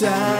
Signs